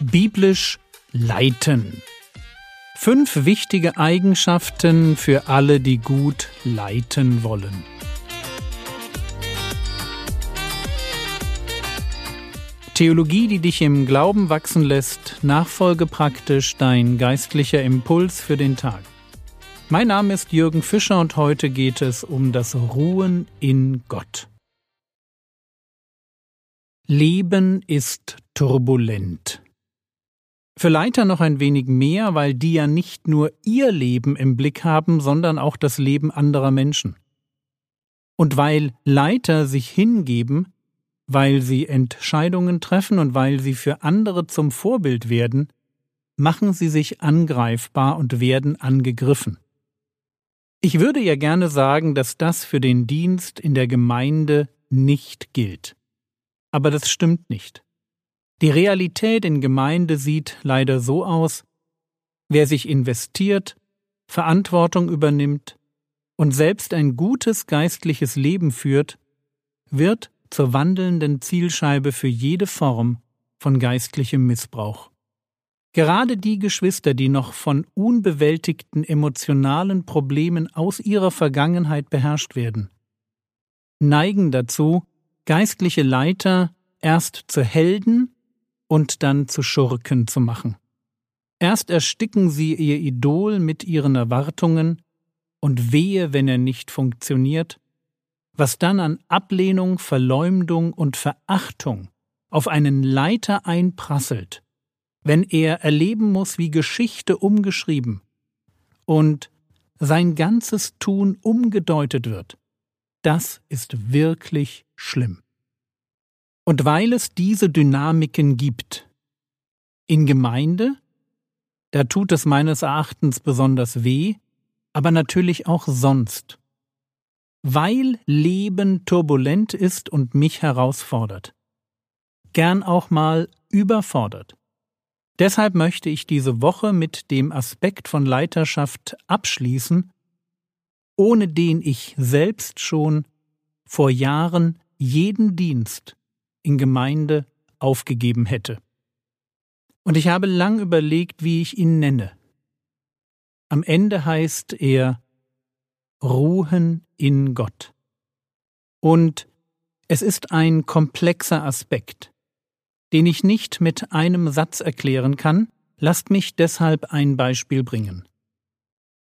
Biblisch leiten. Fünf wichtige Eigenschaften für alle, die gut leiten wollen. Theologie, die dich im Glauben wachsen lässt, nachfolge praktisch dein geistlicher Impuls für den Tag. Mein Name ist Jürgen Fischer und heute geht es um das Ruhen in Gott. Leben ist turbulent. Für Leiter noch ein wenig mehr, weil die ja nicht nur ihr Leben im Blick haben, sondern auch das Leben anderer Menschen. Und weil Leiter sich hingeben, weil sie Entscheidungen treffen und weil sie für andere zum Vorbild werden, machen sie sich angreifbar und werden angegriffen. Ich würde ja gerne sagen, dass das für den Dienst in der Gemeinde nicht gilt. Aber das stimmt nicht. Die Realität in Gemeinde sieht leider so aus, wer sich investiert, Verantwortung übernimmt und selbst ein gutes geistliches Leben führt, wird zur wandelnden Zielscheibe für jede Form von geistlichem Missbrauch. Gerade die Geschwister, die noch von unbewältigten emotionalen Problemen aus ihrer Vergangenheit beherrscht werden, neigen dazu, geistliche Leiter erst zu Helden und dann zu Schurken zu machen. Erst ersticken sie ihr Idol mit ihren Erwartungen, und wehe, wenn er nicht funktioniert, was dann an Ablehnung, Verleumdung und Verachtung auf einen Leiter einprasselt, wenn er erleben muss, wie Geschichte umgeschrieben und sein ganzes Tun umgedeutet wird, das ist wirklich schlimm. Und weil es diese Dynamiken gibt, in Gemeinde, da tut es meines Erachtens besonders weh, aber natürlich auch sonst. Weil Leben turbulent ist und mich herausfordert. Gern auch mal überfordert. Deshalb möchte ich diese Woche mit dem Aspekt von Leiterschaft abschließen, ohne den ich selbst schon vor Jahren jeden Dienst in Gemeinde aufgegeben hätte. Und ich habe lang überlegt, wie ich ihn nenne. Am Ende heißt er Ruhen in Gott. Und es ist ein komplexer Aspekt, den ich nicht mit einem Satz erklären kann, lasst mich deshalb ein Beispiel bringen.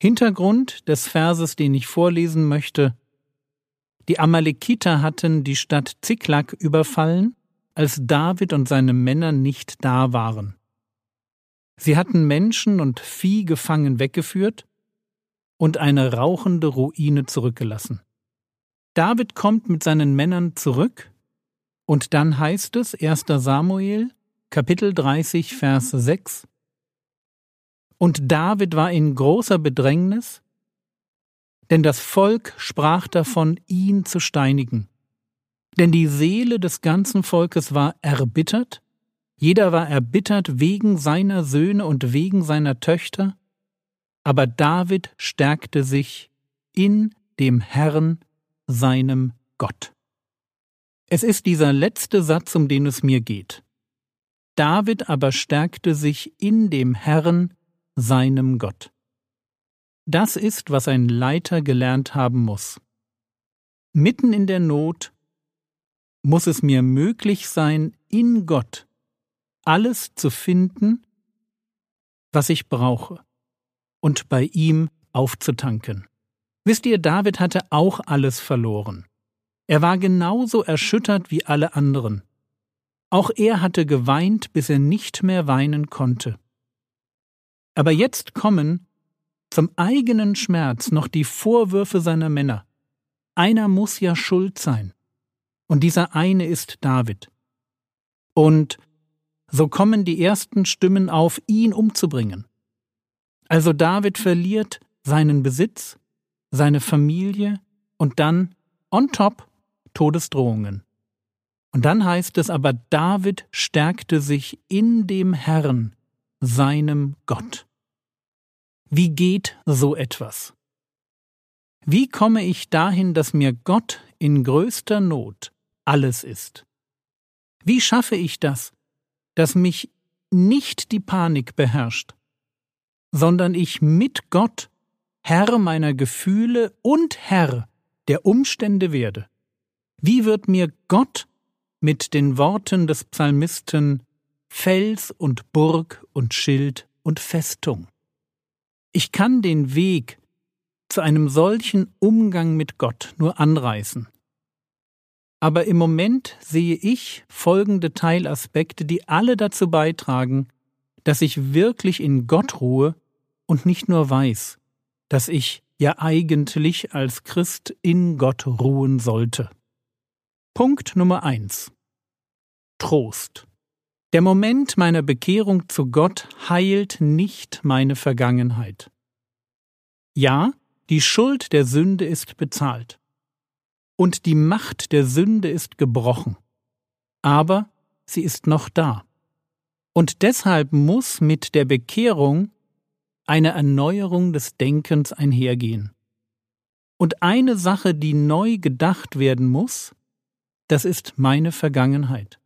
Hintergrund des Verses, den ich vorlesen möchte, die Amalekiter hatten die Stadt Ziklag überfallen, als David und seine Männer nicht da waren. Sie hatten Menschen und Vieh gefangen weggeführt und eine rauchende Ruine zurückgelassen. David kommt mit seinen Männern zurück, und dann heißt es 1. Samuel, Kapitel 30, Vers 6, Und David war in großer Bedrängnis, denn das Volk sprach davon, ihn zu steinigen. Denn die Seele des ganzen Volkes war erbittert, jeder war erbittert wegen seiner Söhne und wegen seiner Töchter, aber David stärkte sich in dem Herrn, seinem Gott. Es ist dieser letzte Satz, um den es mir geht. David aber stärkte sich in dem Herrn, seinem Gott. Das ist, was ein Leiter gelernt haben muss. Mitten in der Not muss es mir möglich sein, in Gott alles zu finden, was ich brauche, und bei ihm aufzutanken. Wisst ihr, David hatte auch alles verloren. Er war genauso erschüttert wie alle anderen. Auch er hatte geweint, bis er nicht mehr weinen konnte. Aber jetzt kommen zum eigenen Schmerz noch die Vorwürfe seiner Männer. Einer muss ja schuld sein. Und dieser eine ist David. Und so kommen die ersten Stimmen auf, ihn umzubringen. Also David verliert seinen Besitz, seine Familie und dann on top Todesdrohungen. Und dann heißt es aber, David stärkte sich in dem Herrn, seinem Gott. Wie geht so etwas? Wie komme ich dahin, dass mir Gott in größter Not alles ist? Wie schaffe ich das, dass mich nicht die Panik beherrscht, sondern ich mit Gott Herr meiner Gefühle und Herr der Umstände werde. Wie wird mir Gott mit den Worten des Psalmisten Fels und Burg und Schild und Festung? Ich kann den Weg zu einem solchen Umgang mit Gott nur anreißen. Aber im Moment sehe ich folgende Teilaspekte, die alle dazu beitragen, dass ich wirklich in Gott ruhe und nicht nur weiß, dass ich ja eigentlich als Christ in Gott ruhen sollte. Punkt Nummer eins: Trost. Der Moment meiner Bekehrung zu Gott heilt nicht meine Vergangenheit. Ja, die Schuld der Sünde ist bezahlt und die Macht der Sünde ist gebrochen. Aber sie ist noch da. Und deshalb muss mit der Bekehrung eine Erneuerung des Denkens einhergehen. Und eine Sache, die neu gedacht werden muss, das ist meine Vergangenheit.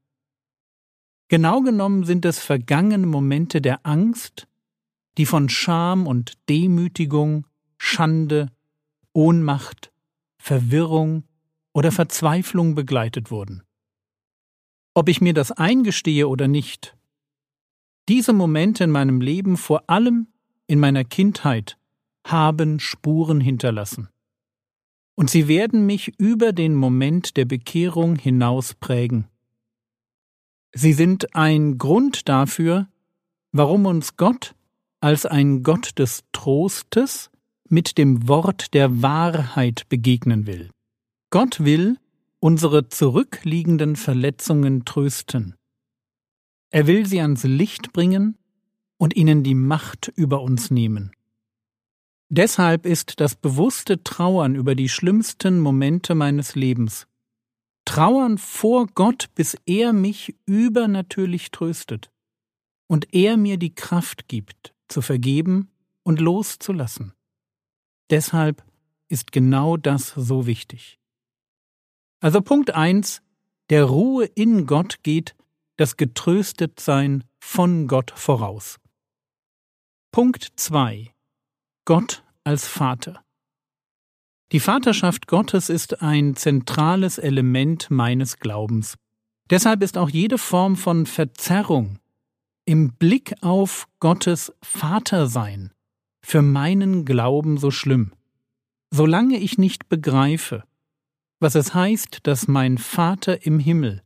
Genau genommen sind es vergangene Momente der Angst, die von Scham und Demütigung, Schande, Ohnmacht, Verwirrung oder Verzweiflung begleitet wurden. Ob ich mir das eingestehe oder nicht, diese Momente in meinem Leben, vor allem in meiner Kindheit, haben Spuren hinterlassen. Und sie werden mich über den Moment der Bekehrung hinaus prägen. Sie sind ein Grund dafür, warum uns Gott als ein Gott des Trostes mit dem Wort der Wahrheit begegnen will. Gott will unsere zurückliegenden Verletzungen trösten. Er will sie ans Licht bringen und ihnen die Macht über uns nehmen. Deshalb ist das bewusste Trauern über die schlimmsten Momente meines Lebens Trauern vor Gott, bis er mich übernatürlich tröstet und er mir die Kraft gibt, zu vergeben und loszulassen. Deshalb ist genau das so wichtig. Also Punkt eins: der Ruhe in Gott geht das Getröstetsein von Gott voraus. Punkt zwei: Gott als Vater. Die Vaterschaft Gottes ist ein zentrales Element meines Glaubens. Deshalb ist auch jede Form von Verzerrung im Blick auf Gottes Vatersein für meinen Glauben so schlimm. Solange ich nicht begreife, was es heißt, dass mein Vater im Himmel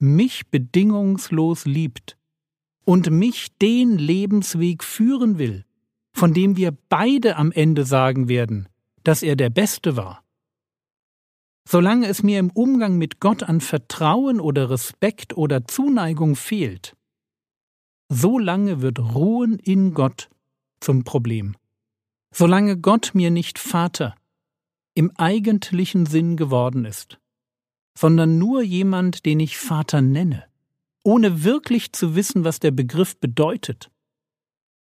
mich bedingungslos liebt und mich den Lebensweg führen will, von dem wir beide am Ende sagen werden, dass er der Beste war. Solange es mir im Umgang mit Gott an Vertrauen oder Respekt oder Zuneigung fehlt, so lange wird Ruhen in Gott zum Problem. Solange Gott mir nicht Vater, im eigentlichen Sinn geworden ist, sondern nur jemand, den ich Vater nenne, ohne wirklich zu wissen, was der Begriff bedeutet.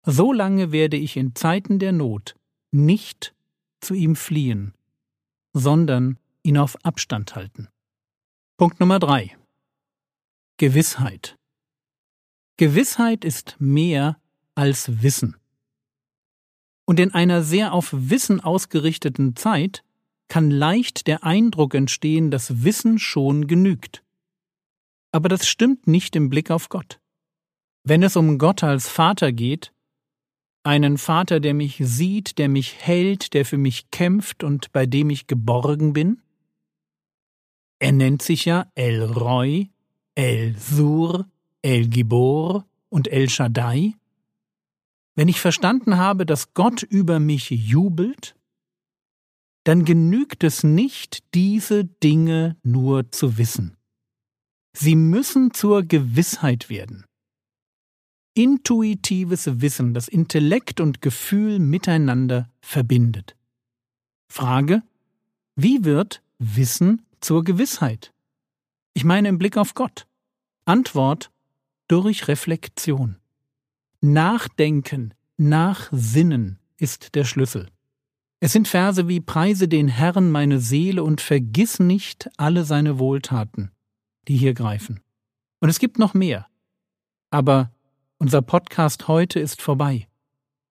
So lange werde ich in Zeiten der Not nicht zu ihm fliehen, sondern ihn auf Abstand halten. Punkt Nummer drei. Gewissheit. Gewissheit ist mehr als Wissen. Und in einer sehr auf Wissen ausgerichteten Zeit kann leicht der Eindruck entstehen, dass Wissen schon genügt. Aber das stimmt nicht im Blick auf Gott. Wenn es um Gott als Vater geht, einen Vater, der mich sieht, der mich hält, der für mich kämpft und bei dem ich geborgen bin? Er nennt sich ja El Roy, El Sur, El Gibor und El Shaddai. Wenn ich verstanden habe, dass Gott über mich jubelt, dann genügt es nicht, diese Dinge nur zu wissen. Sie müssen zur Gewissheit werden. Intuitives Wissen, das Intellekt und Gefühl miteinander verbindet. Frage, wie wird Wissen zur Gewissheit? Ich meine im Blick auf Gott. Antwort, durch Reflexion. Nachdenken, Nachsinnen ist der Schlüssel. Es sind Verse wie Preise den Herrn meine Seele und vergiss nicht alle seine Wohltaten, die hier greifen. Und es gibt noch mehr. Aber Unser Podcast heute ist vorbei.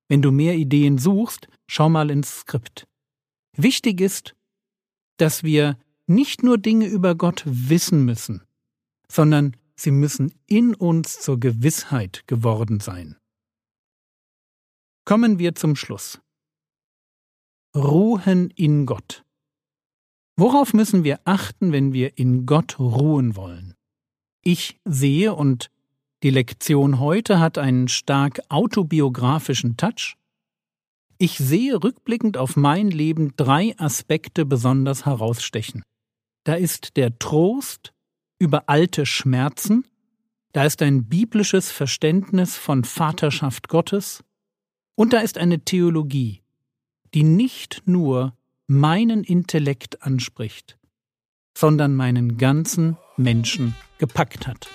Wenn du mehr Ideen suchst, schau mal ins Skript. Wichtig ist, dass wir nicht nur Dinge über Gott wissen müssen, sondern sie müssen in uns zur Gewissheit geworden sein. Kommen wir zum Schluss. Ruhen in Gott. Worauf müssen wir achten, wenn wir in Gott ruhen wollen? Ich sehe und die Lektion heute hat einen stark autobiografischen Touch. Ich sehe rückblickend auf mein Leben drei Aspekte besonders herausstechen. Da ist der Trost über alte Schmerzen, da ist ein biblisches Verständnis von Vaterschaft Gottes und da ist eine Theologie, die nicht nur meinen Intellekt anspricht, sondern meinen ganzen Menschen gepackt hat.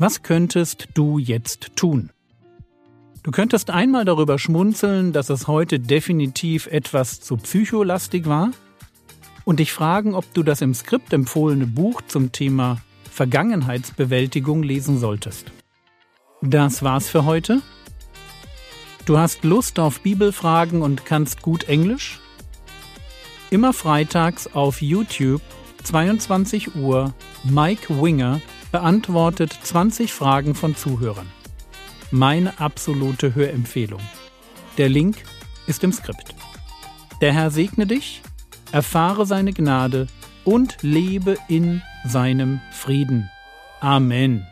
Was könntest du jetzt tun? Du könntest einmal darüber schmunzeln, dass es heute definitiv etwas zu psycholastig war und dich fragen, ob du das im Skript empfohlene Buch zum Thema Vergangenheitsbewältigung lesen solltest. Das war's für heute. Du hast Lust auf Bibelfragen und kannst gut Englisch? Immer freitags auf YouTube 22 Uhr Mike Winger beantwortet 20 Fragen von Zuhörern. Meine absolute Hörempfehlung. Der Link ist im Skript. Der Herr segne dich, erfahre seine Gnade und lebe in seinem Frieden. Amen.